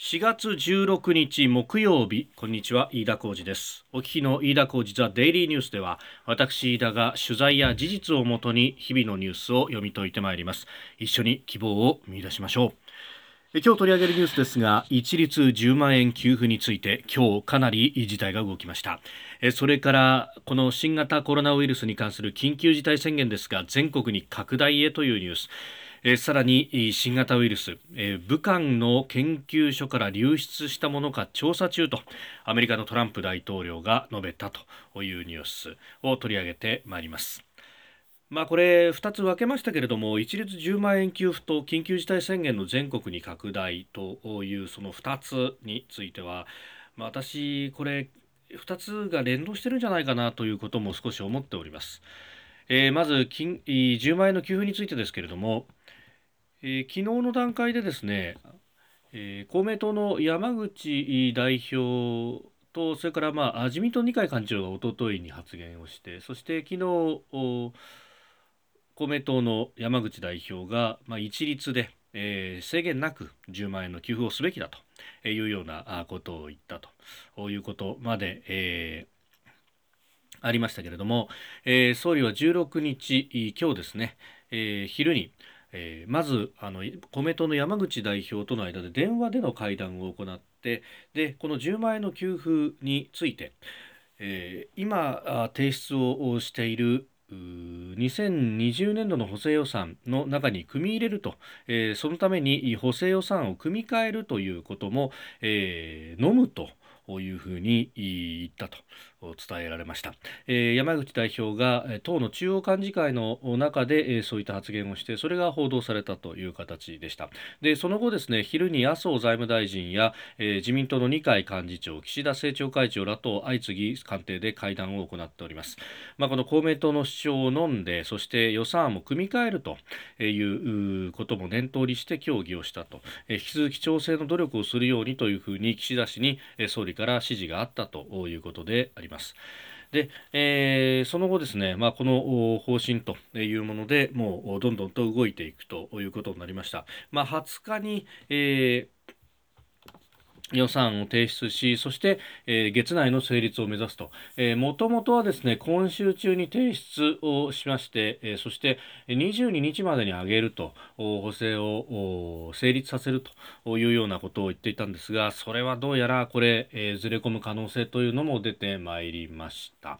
4月16日木曜日。こんにちは飯田浩二です。お聞きの飯田浩二ザデイリーニュースでは私飯田が取材や事実をもとに日々のニュースを読み解いてまいります。一緒に希望を見出しましょう。今日取り上げるニュースですが一律10万円給付について今日かなり事態が動きました。それからこの新型コロナウイルスに関する緊急事態宣言ですが全国に拡大へというニュース。えさらに新型ウイルス、え武漢の研究所から流出したものか調査中とアメリカのトランプ大統領が述べたというニュースを取り上げてまいります。まあ、これ2つ分けましたけれども一律10万円給付と緊急事態宣言の全国に拡大というその2つについては、まあ、私これ2つが連動してるんじゃないかなということも少し思っております。えー、まず金10万円の給付についてですけれどもえー、昨日の段階でですね、えー、公明党の山口代表とそれからまあ自民党二階幹事長がおとといに発言をしてそして昨日公明党の山口代表がまあ一律で、えー、制限なく10万円の給付をすべきだというようなことを言ったということまで、えー、ありましたけれども、えー、総理は16日今日ですね、えー、昼にえー、まずあの公明党の山口代表との間で電話での会談を行ってでこの10万円の給付について、えー、今提出をしている2020年度の補正予算の中に組み入れると、えー、そのために補正予算を組み替えるということも、えー、飲むというふうに言ったと伝えられました、えー、山口代表が党の中央幹事会の中で、えー、そういった発言をしてそれが報道されたという形でした。でその後ですね昼に麻生財務大臣や、えー、自民党の二階幹事長岸田政調会長らと相次ぎ官邸で会談を行っております、まあ、この公明党の主張を飲んでそして予算案も組み替えるということも念頭にして協議をしたと、えー、引き続き調整の努力をするようにというふうに岸田氏に、えー、総理から指示があったということであります。で、えー、その後ですね、まあ、この方針というものでもうどんどんと動いていくということになりました。まあ、20日に、えー予算を提出し、そして、えー、月内の成立を目指すと。もともとはですね、今週中に提出をしまして、えー、そして22日までに上げると、補正を成立させるというようなことを言っていたんですが、それはどうやらこれ、えー、ずれ込む可能性というのも出てまいりました。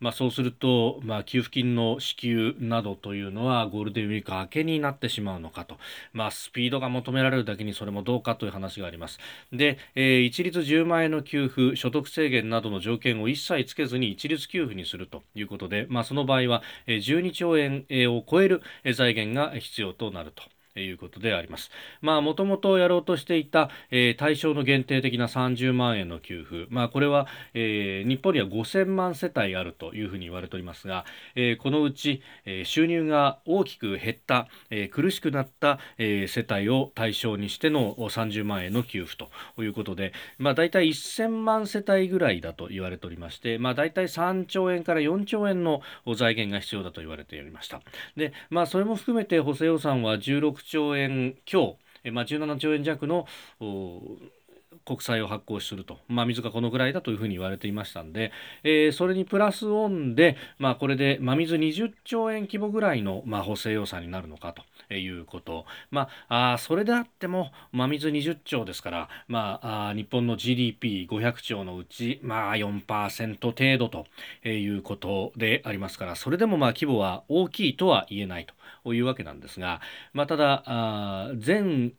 まあ、そうすると、まあ、給付金の支給などというのはゴールデンウィーク明けになってしまうのかと。まあ、スピードが求められるだけにそれもどうかという話があります。で、えー、一律10万円の給付所得制限などの条件を一切つけずに一律給付にするということで、まあ、その場合は12兆円を超える財源が必要となると。いうことであります。まあ、もともとやろうとしていた、えー、対象の限定的な30万円の給付、まあ、これは、えー、日本には5000万世帯あるというふうに言われておりますが、えー、このうち、え、収入が大きく減った、え、苦しくなった、え、世帯を対象にしての30万円の給付ということで、まあ、大体1000万世帯ぐらいだと言われておりまして、まあ、大体3兆円から4兆円の財源が必要だと言われておりました。で、まあ、それも含めて補正予算は16兆円強、まあ、17兆円弱の国債を発行すると、まあ、水がこのぐらいだというふうに言われていましたんで、えー、それにプラスオンで、まあ、これで真水20兆円規模ぐらいの、まあ、補正予算になるのかと。いうこと、まあ、あそれであっても真水20兆ですから、まあ、あ日本の GDP500 兆のうち、まあ、4%程度ということでありますからそれでもまあ規模は大きいとは言えないというわけなんですが、まあ、ただあ全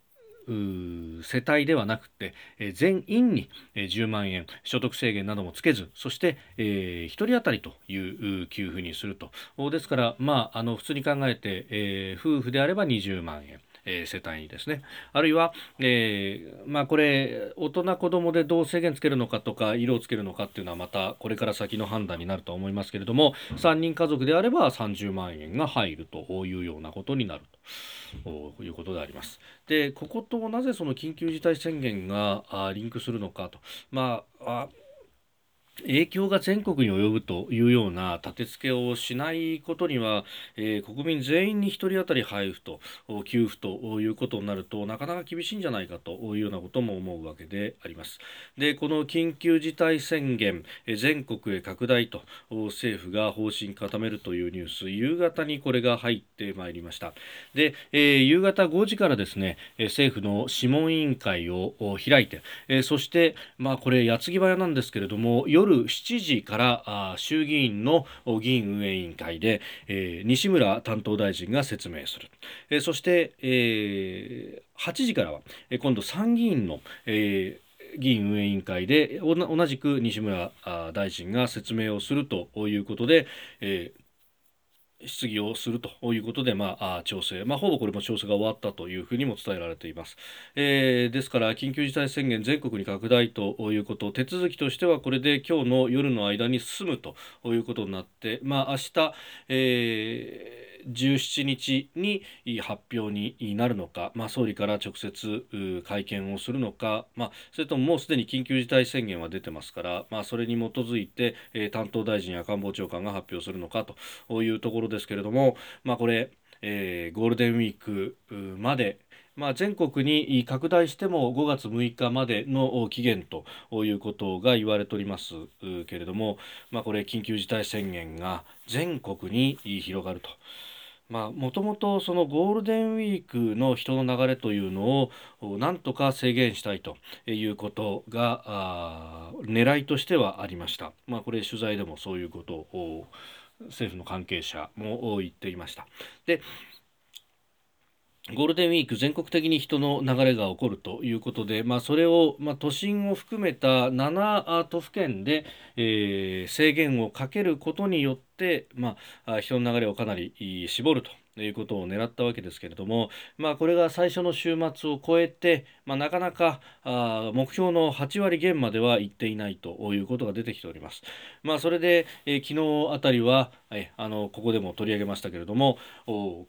世帯ではなくて、え全員に10万円所得制限などもつけずそして、え、1人当たりという給付にすると。ですからまああの普通に考えて、え、夫婦であれば20万円。え世帯にですね。あるいは、え、まあこれ大人子供でどう制限つけるのかとか色をつけるのかっていうのはまたこれから先の判断になると思いますけれども3人家族であれば30万円が入るというようなことになると。いうことであります。でこことなぜその緊急事態宣言がリンクするのかと。まあ影響が全国に及ぶというような立て付けをしないことには、えー、国民全員に1人当たり配布と給付ということになるとなかなか厳しいんじゃないかというようなことも思うわけであります。でこの緊急事態宣言、え全国へ拡大と政府が方針固めるというニュース夕方にこれが入ってまいりました。で、えー、夕方5時からですね政府の諮問委員会を開いて、えー、そしてまあこれ矢継ぎ早なんですけれども夜夜7時から衆議院の議院運営委員会で、えー、西村担当大臣が説明する、えー、そして、えー、8時からは今度参議院の、えー、議院運営委員会で同じく西村大臣が説明をするということで、えー質疑をするということで、まあ、調整、まあ、ほぼこれも調整が終わったというふうにも伝えられています、えー、ですから緊急事態宣言全国に拡大ということ。手続きとしてはこれで今日の夜の間に進むということになって、まあ、明日、えー17日に発表になるのか、まあ、総理から直接会見をするのか、まあ、それとももうすでに緊急事態宣言は出てますから、まあ、それに基づいて、え、担当大臣や官房長官が発表するのかというところですけれども、まあ、これ、えー、ゴールデンウィークまでまあ、全国に拡大しても5月6日までの期限ということが言われておりますけれども、まあ、これ緊急事態宣言が全国に広がると。もともとそのゴールデンウィークの人の流れというのをなんとか制限したいということが狙いとしてはありました。まあ、これ取材でもそういうことを政府の関係者も言っていました。でゴールデンウィーク全国的に人の流れが起こるということで、まあ、それを、まあ、都心を含めた7都府県で、えー、制限をかけることによって、まあ、人の流れをかなり絞ると。いうことを狙ったわけですけれども、まあ、これが最初の週末を超えて、まあ、なかなかあ目標の8割減までは行っていないということが出てきております。まあ、それで、えー、昨日あたりはえあのここでも取り上げましたけれども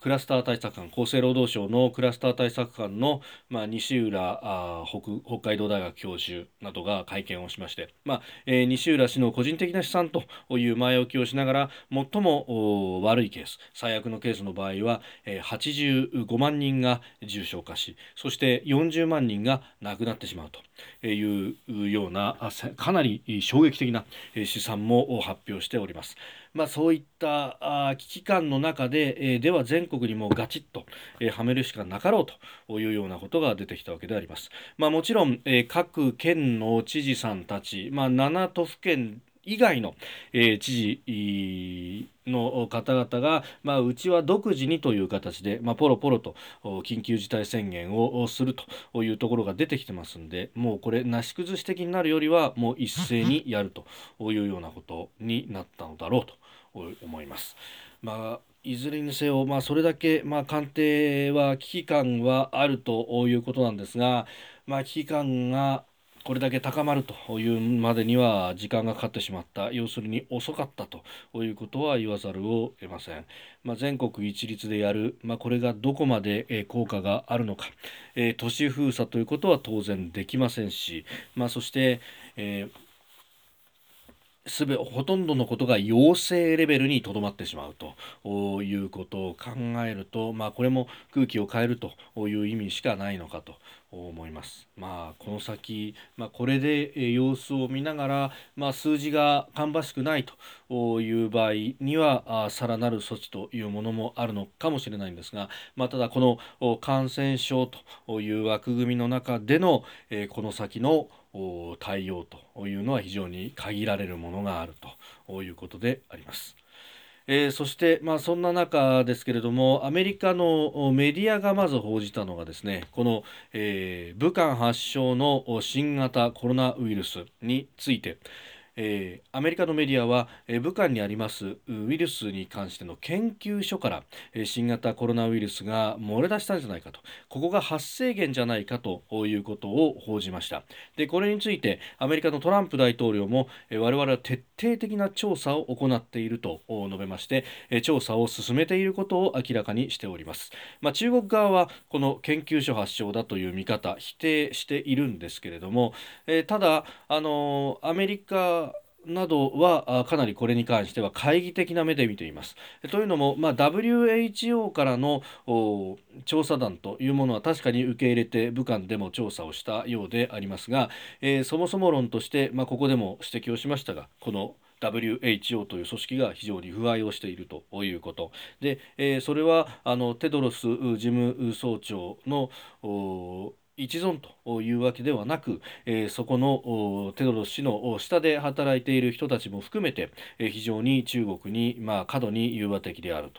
クラスター対策官厚生労働省のクラスター対策官の、まあ、西浦あ北北海道大学教授などが会見をしまして、まあえー、西浦氏の個人的な資産という前置きをしながら最も悪いケース最悪のケースの場合は、え、85万人が重症化しそして40万人が亡くなってしまうというようなかなり衝撃的な試算も発表しております。まあ、そういったあ危機感の中で、えー、では全国にもガチッと、えー、はめるしかなかろうというようなことが出てきたわけであります。まあ、もちろん、えー、各県の知事さんたち、まあ、7都府県以外の、えー、知事の方々が、まあ、うちは独自にという形で、まあ、ポロポロと緊急事態宣言をするというところが出てきてますんでもうこれなし崩し的になるよりはもう一斉にやるというようなことになったのだろうと思います。まあいずれにせよ、まあ、それだけ、まあ、官邸は危機感はあるということなんですが、まあ、危機感がこれだけ高まるというまでには時間がかかってしまった。要するに遅かったということは言わざるを得ません、まあ、全国一律でやる、まあ、これがどこまで効果があるのか、えー、都市封鎖ということは当然できませんし、まあ、そして、えーすべほとんどのことが陽性レベルにとどまってしまうということを考えると、まあ、これも空気を変えるという意味しかないのかと思います。まあ、この先、まあ、これで様子を見ながら、まあ、数字が芳しくないという場合にはさらなる措置というものもあるのかもしれないんですが、まあ、ただこの感染症という枠組みの中でのこの先の対応というのは非常に限られるものがあるということであります。えー、そして、まあ、そんな中ですけれどもアメリカのメディアがまず報じたのがですねこの、えー、武漢発祥の新型コロナウイルスについて、えー、アメリカのメディアは、えー、武漢にありますウイルスに関しての研究所から、えー、新型コロナウイルスが漏れ出したんじゃないかと。ここが発生源じゃないかということを報じました。でこれについてアメリカのトランプ大統領も、え、我々は徹底的な調査を行っていると述べまして、え、調査を進めていることを明らかにしております、まあ、中国側はこの研究所発祥だという見方否定しているんですけれども、えー、ただあのアメリカなどはかなりこれに関しては懐疑的な目で見ています。というのも、まあ、WHO からの調査団というものは確かに受け入れて武漢でも調査をしたようでありますが、えー、そもそも論として、まあ、ここでも指摘をしましたがこの WHO という組織が非常に不愛をしているということで、えー、それはあのテドロス事務総長の一存というわけではなく、えー、そこのテドロス氏の下で働いている人たちも含めて、えー、非常に中国に、まあ、過度に融和的である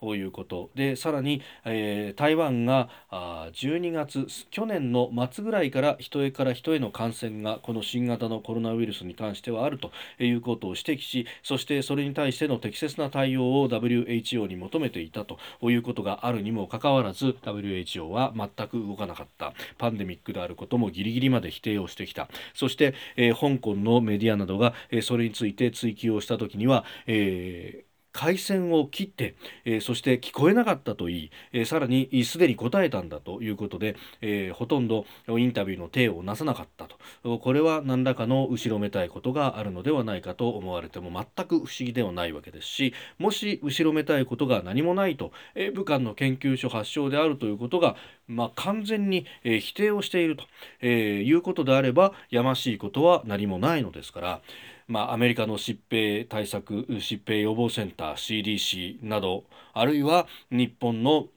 ということでさらに、えー、台湾があ12月去年の末ぐらいから人へから人への感染がこの新型のコロナウイルスに関してはあるということを指摘しそしてそれに対しての適切な対応を WHO に求めていたということがあるにもかかわらず WHO は全く動かなかった。パンデミックであることもギリギリまで否定をしてきた。そして、えー、香港のメディアなどが、えー、それについて追及をした時には、えー回線を切って、えー、そして聞こえなかったといい、えー、さらにすでに答えたんだということで、えー、ほとんどインタビューの手をなさなかったとこれは何らかの後ろめたいことがあるのではないかと思われても全く不思議ではないわけですしもし後ろめたいことが何もないと、えー、武漢の研究所発祥であるということが、まあ、完全に、え、否定をしていると、え、いうことであればやましいことは何もないのですから。まあ、アメリカの疾病対策疾病予防センター CDC などあるいは日本の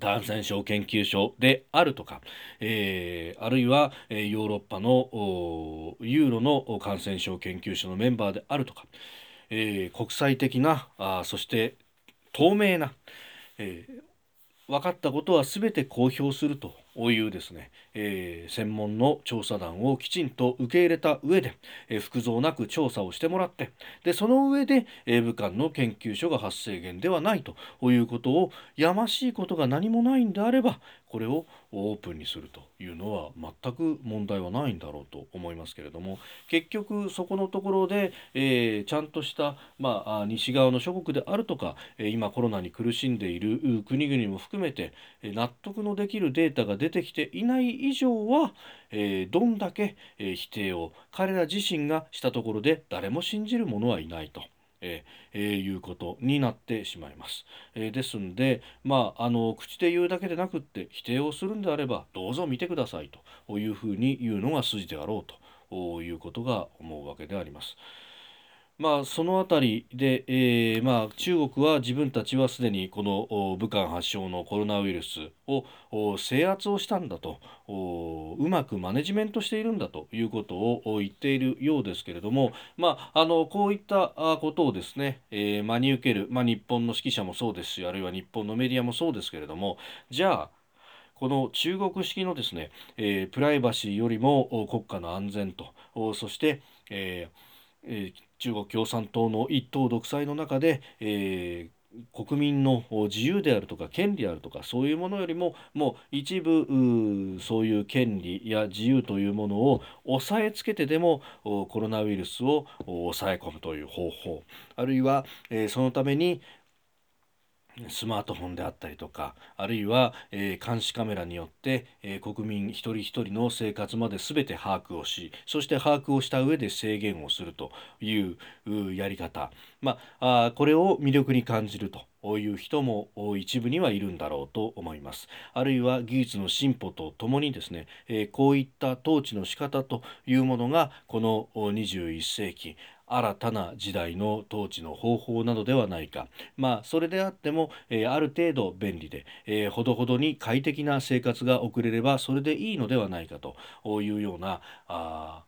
感染症研究所であるとか、えー、あるいは、えー、ヨーロッパのユーロの感染症研究所のメンバーであるとか、えー、国際的なあそして透明な、えー、分かったことは全て公表するというですね、えー、専門の調査団をきちんと受け入れた上で、えー、服蔵なく調査をしてもらってでその上で、えー、武漢の研究所が発生源ではないということをやましいことが何もないんであればこれをオープンにするというのは全く問題はないんだろうと思いますけれども結局そこのところで、えー、ちゃんとした、まあ、西側の諸国であるとか、今コロナに苦しんでいる国々も含めて納得のできるデータが出出てきていない以上は、えー、どんだけ、えー、否定を彼ら自身がしたところで誰も信じる者はいないと。えー、いうことになってしまいます。えー、ですんで、まあ、あの口で言うだけでなくって否定をするんであればどうぞ見てくださいというふうに言うのが筋であろうということが思うわけであります。まあ、そのあたりで、えーまあ、中国は自分たちはすでにこの武漢発症のコロナウイルスを制圧をしたんだとうまくマネジメントしているんだということを言っているようですけれども、まあ、あのこういったことをですね、えー、真に受ける、まあ、日本の指揮者もそうですしあるいは日本のメディアもそうですけれどもじゃあこの中国式のですね、えー、プライバシーよりも国家の安全とそして、えーえー、中国共産党の一党独裁の中で、えー国民の自由であるとか権利であるとかそういうものよりももう一部そういう権利や自由というものを押さえつけてでもコロナウイルスを抑え込むという方法。あるいは、えー、そのためにスマートフォンであったりとかあるいは、えー、監視カメラによって、えー、国民一人一人の生活まで全て把握をしそして把握をした上で制限をするというやり方、まあ、あこれを魅力に感じるという人も一部にはいるんだろうと思います。あるいは技術の進歩とともにですね、えー、こういった統治の仕方というものがこの21世紀新たな時代の統治の方法などではないか。まあそれであっても、えー、ある程度便利で、えー、ほどほどに快適な生活が送れればそれでいいのではないかというようなあ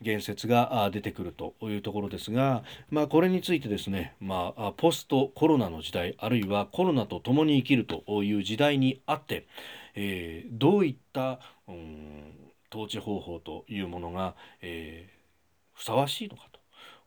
言説が出てくるというところですが、まあ、これについてですね、まあ、ポストコロナの時代あるいはコロナと共に生きるという時代にあって、えー、どういった、うん、統治方法というものが、えー、ふさわしいのかと。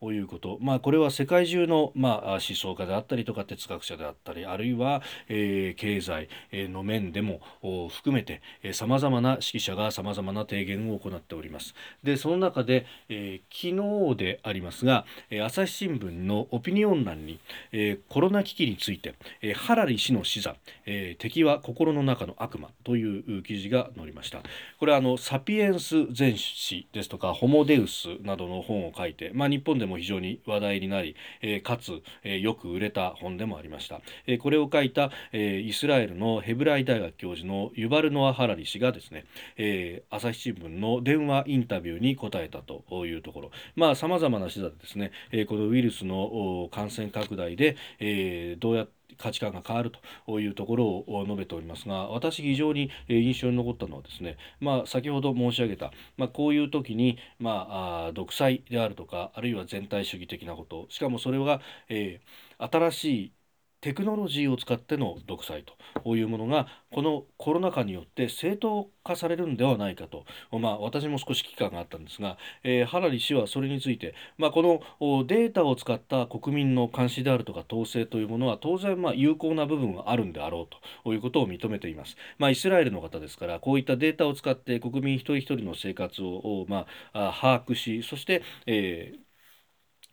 いうこと、まあ、これは世界中の、まあ、思想家であったりとか哲学者であったりあるいは、えー、経済の面でも含めてさまざまな指揮者がさまざまな提言を行っております。でその中で、えー、昨日でありますが、え朝日新聞のオピニオン欄に、えー、コロナ危機について、えー、ハラリ氏の死座、えー、敵は心の中の悪魔という記事が載りましたこれはあのサピエンス全史ですとかホモデウスなどの本を書いて、まあ、日本でも非常に話題になり、え、かつ、え、よく売れた本でもありました、え、これを書いた、え、イスラエルのヘブライ大学教授のユバルノア・ハラリ氏がですね、え、朝日新聞の電話インタビューに答えたというところ。まあさまざまな手段でですね、え、このウイルスの感染拡大で、え、どうやって価値観が変わるというところを述べておりますが私非常に印象に残ったのはですね、まあ、先ほど申し上げた、まあ、こういう時に、まあ、独裁であるとかあるいは全体主義的なこと。しかもそれが、えー、新しいテクノロジーを使っての独裁というものがこのコロナ禍によって正当化されるんではないかと、まあ、私も少し危機感があったんですが、えー、ハラリ氏はそれについて、まあ、このデータを使った国民の監視であるとか統制というものは当然まあ有効な部分はあるんであろうということを認めています。まあ、イスラエルの方ですからこういったデータを使って国民一人一人の生活を、まあ、把握しそして、えー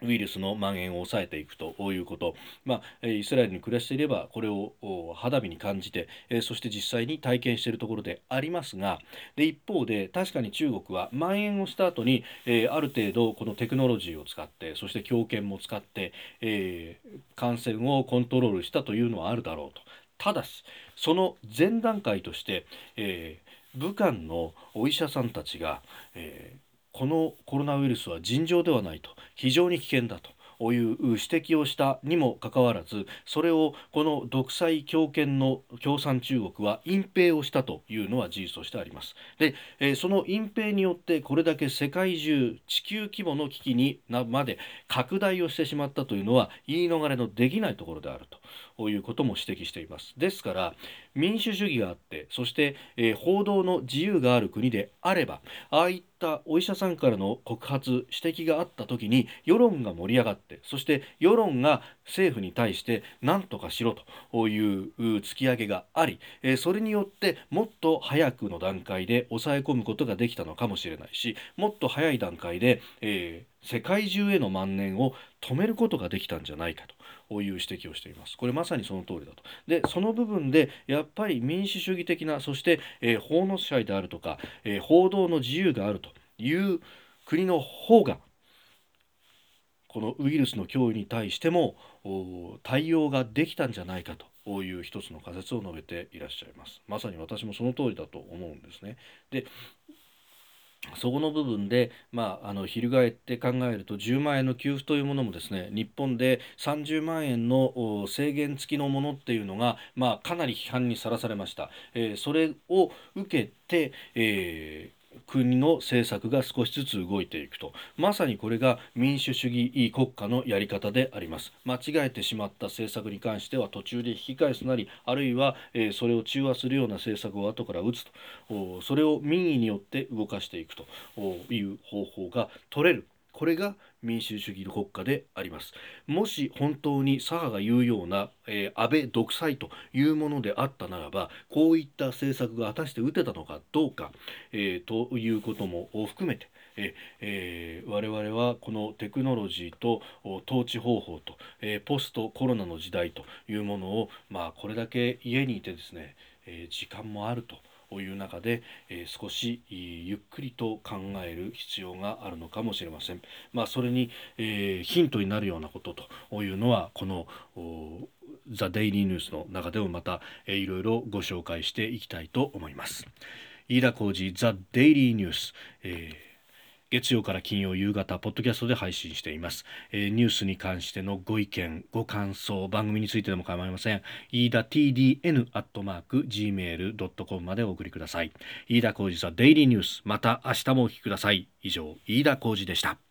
ウイルスの蔓延を抑えていくということ、まあ、イスラエルに暮らしていればこれを肌身に感じてそして実際に体験しているところでありますがで一方で確かに中国は蔓延をした後にある程度このテクノロジーを使ってそして強権も使って、え、感染をコントロールしたというのはあるだろうと。ただしその前段階として、え、武漢のお医者さんたちが、えーこのコロナウイルスは尋常ではないと。非常に危険だと。いう指摘をしたにもかかわらずそれをこの独裁強権の共産中国は隠蔽をしたというのは事実としてあります。で、え、その隠蔽によってこれだけ世界中地球規模の危機になまで拡大をしてしまったというのは言い逃れのできないところであると。いうことも指摘していますですから民主主義があってそして、えー、報道の自由がある国であればああいったお医者さんからの告発指摘があった時に世論が盛り上がってそして世論が政府に対して何とかしろという突き上げがあり、えー、それによってもっと早くの段階で抑え込むことができたのかもしれないしもっと早い段階で、えー、世界中への万年を止めることができたんじゃないかと。いう指摘をしています。これまさにその通りだと。で、その部分でやっぱり民主主義的な、そして、えー、法の支配であるとか、えー、報道の自由があるという国の方が、このウイルスの脅威に対しても対応ができたんじゃないかという一つの仮説を述べていらっしゃいます。まさに私もその通りだと思うんですね。でそこの部分で、まあ、あの翻って考えると10万円の給付というものもですね日本で30万円の制限付きのものっていうのが、まあ、かなり批判にさらされました、えー、それを受けて、えー国の政策が少しずつ動いていくと。まさにこれが民主主義国家のやり方であります。間違えてしまった政策に関しては途中で引き返すなりあるいは、えー、それを中和するような政策を後から打つと。それを民意によって動かしていくと。いう方法が取れる。これが民主主義の国家であります。もし本当に左派が言うような、えー、安倍独裁というものであったならばこういった政策が果たして打てたのかどうか、えー、ということも含めてええー、我々はこのテクノロジーと統治方法と、えー、ポストコロナの時代というものを、まあ、これだけ家にいてですね、えー、時間もあるという中で、えー、少しゆっくりと考える必要があるのかもしれません。まあ、それに、えー、ヒントになるようなことというのはこのザ・デイリーニュースの中でもまた、えー、いろいろご紹介していきたいと思います。飯田浩二ザ・デイリーニュース、えー月曜から金曜夕方ポッドキャストで配信しています、えー、ニュースに関してのご意見ご感想番組についてでも構いません。飯田 TDN アットマーク gmail.com までお送りください。飯田浩二ザデイリーニュースまた明日もお聞きください。以上飯田浩二でした。